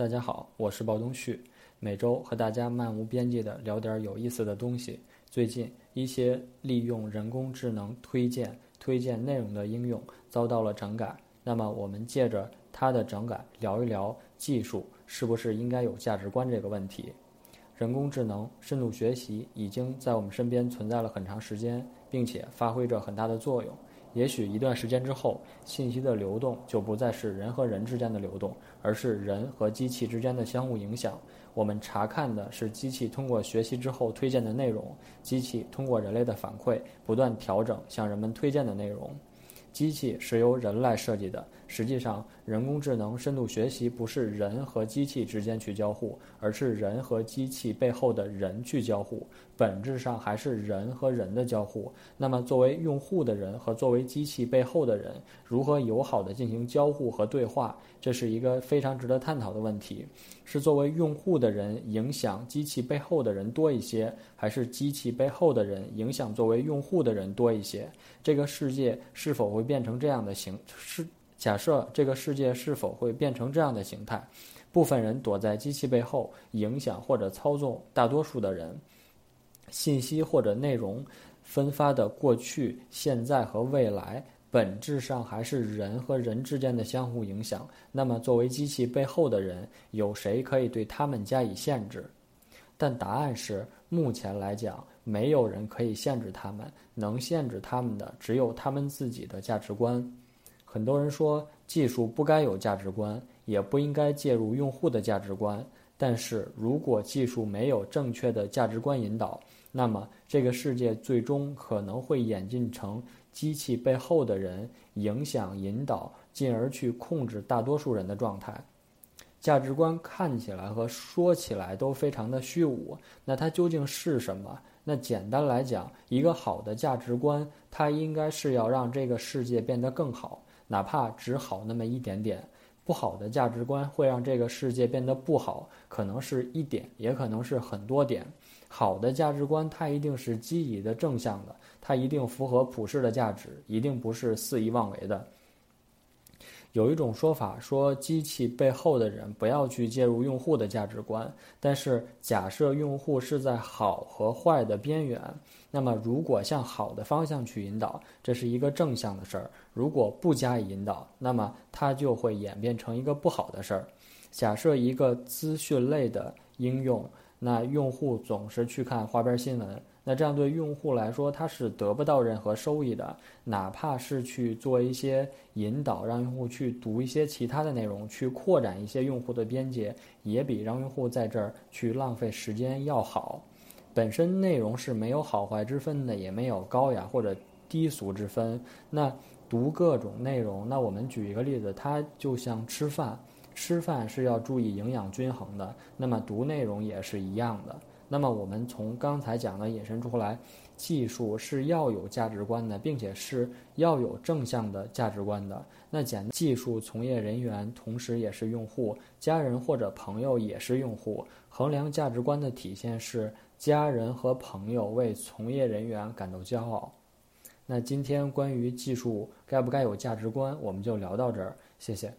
大家好，我是鲍东旭，每周和大家漫无边际的聊点有意思的东西。最近一些利用人工智能推荐推荐内容的应用遭到了整改，那么我们借着它的整改聊一聊技术是不是应该有价值观这个问题。人工智能深度学习已经在我们身边存在了很长时间，并且发挥着很大的作用。也许一段时间之后，信息的流动就不再是人和人之间的流动，而是人和机器之间的相互影响。我们查看的是机器通过学习之后推荐的内容，机器通过人类的反馈不断调整向人们推荐的内容。机器是由人来设计的。实际上，人工智能深度学习不是人和机器之间去交互，而是人和机器背后的人去交互。本质上还是人和人的交互。那么，作为用户的人和作为机器背后的人，如何友好的进行交互和对话，这是一个非常值得探讨的问题。是作为用户的人影响机器背后的人多一些，还是机器背后的人影响作为用户的人多一些？这个世界是否会变成这样的形式？假设这个世界是否会变成这样的形态？部分人躲在机器背后，影响或者操纵大多数的人。信息或者内容分发的过去、现在和未来，本质上还是人和人之间的相互影响。那么，作为机器背后的人，有谁可以对他们加以限制？但答案是，目前来讲，没有人可以限制他们。能限制他们的，只有他们自己的价值观。很多人说，技术不该有价值观，也不应该介入用户的价值观。但是如果技术没有正确的价值观引导，那么这个世界最终可能会演进成机器背后的人影响、引导，进而去控制大多数人的状态。价值观看起来和说起来都非常的虚无，那它究竟是什么？那简单来讲，一个好的价值观，它应该是要让这个世界变得更好。哪怕只好那么一点点，不好的价值观会让这个世界变得不好，可能是一点，也可能是很多点。好的价值观，它一定是积极的、正向的，它一定符合普世的价值，一定不是肆意妄为的。有一种说法说，机器背后的人不要去介入用户的价值观。但是，假设用户是在好和坏的边缘，那么如果向好的方向去引导，这是一个正向的事儿；如果不加以引导，那么它就会演变成一个不好的事儿。假设一个资讯类的应用。那用户总是去看花边新闻，那这样对用户来说，他是得不到任何收益的。哪怕是去做一些引导，让用户去读一些其他的内容，去扩展一些用户的边界，也比让用户在这儿去浪费时间要好。本身内容是没有好坏之分的，也没有高雅或者低俗之分。那读各种内容，那我们举一个例子，它就像吃饭。吃饭是要注意营养均衡的，那么读内容也是一样的。那么我们从刚才讲的引申出来，技术是要有价值观的，并且是要有正向的价值观的。那讲技术从业人员同时也是用户，家人或者朋友也是用户。衡量价值观的体现是家人和朋友为从业人员感到骄傲。那今天关于技术该不该有价值观，我们就聊到这儿，谢谢。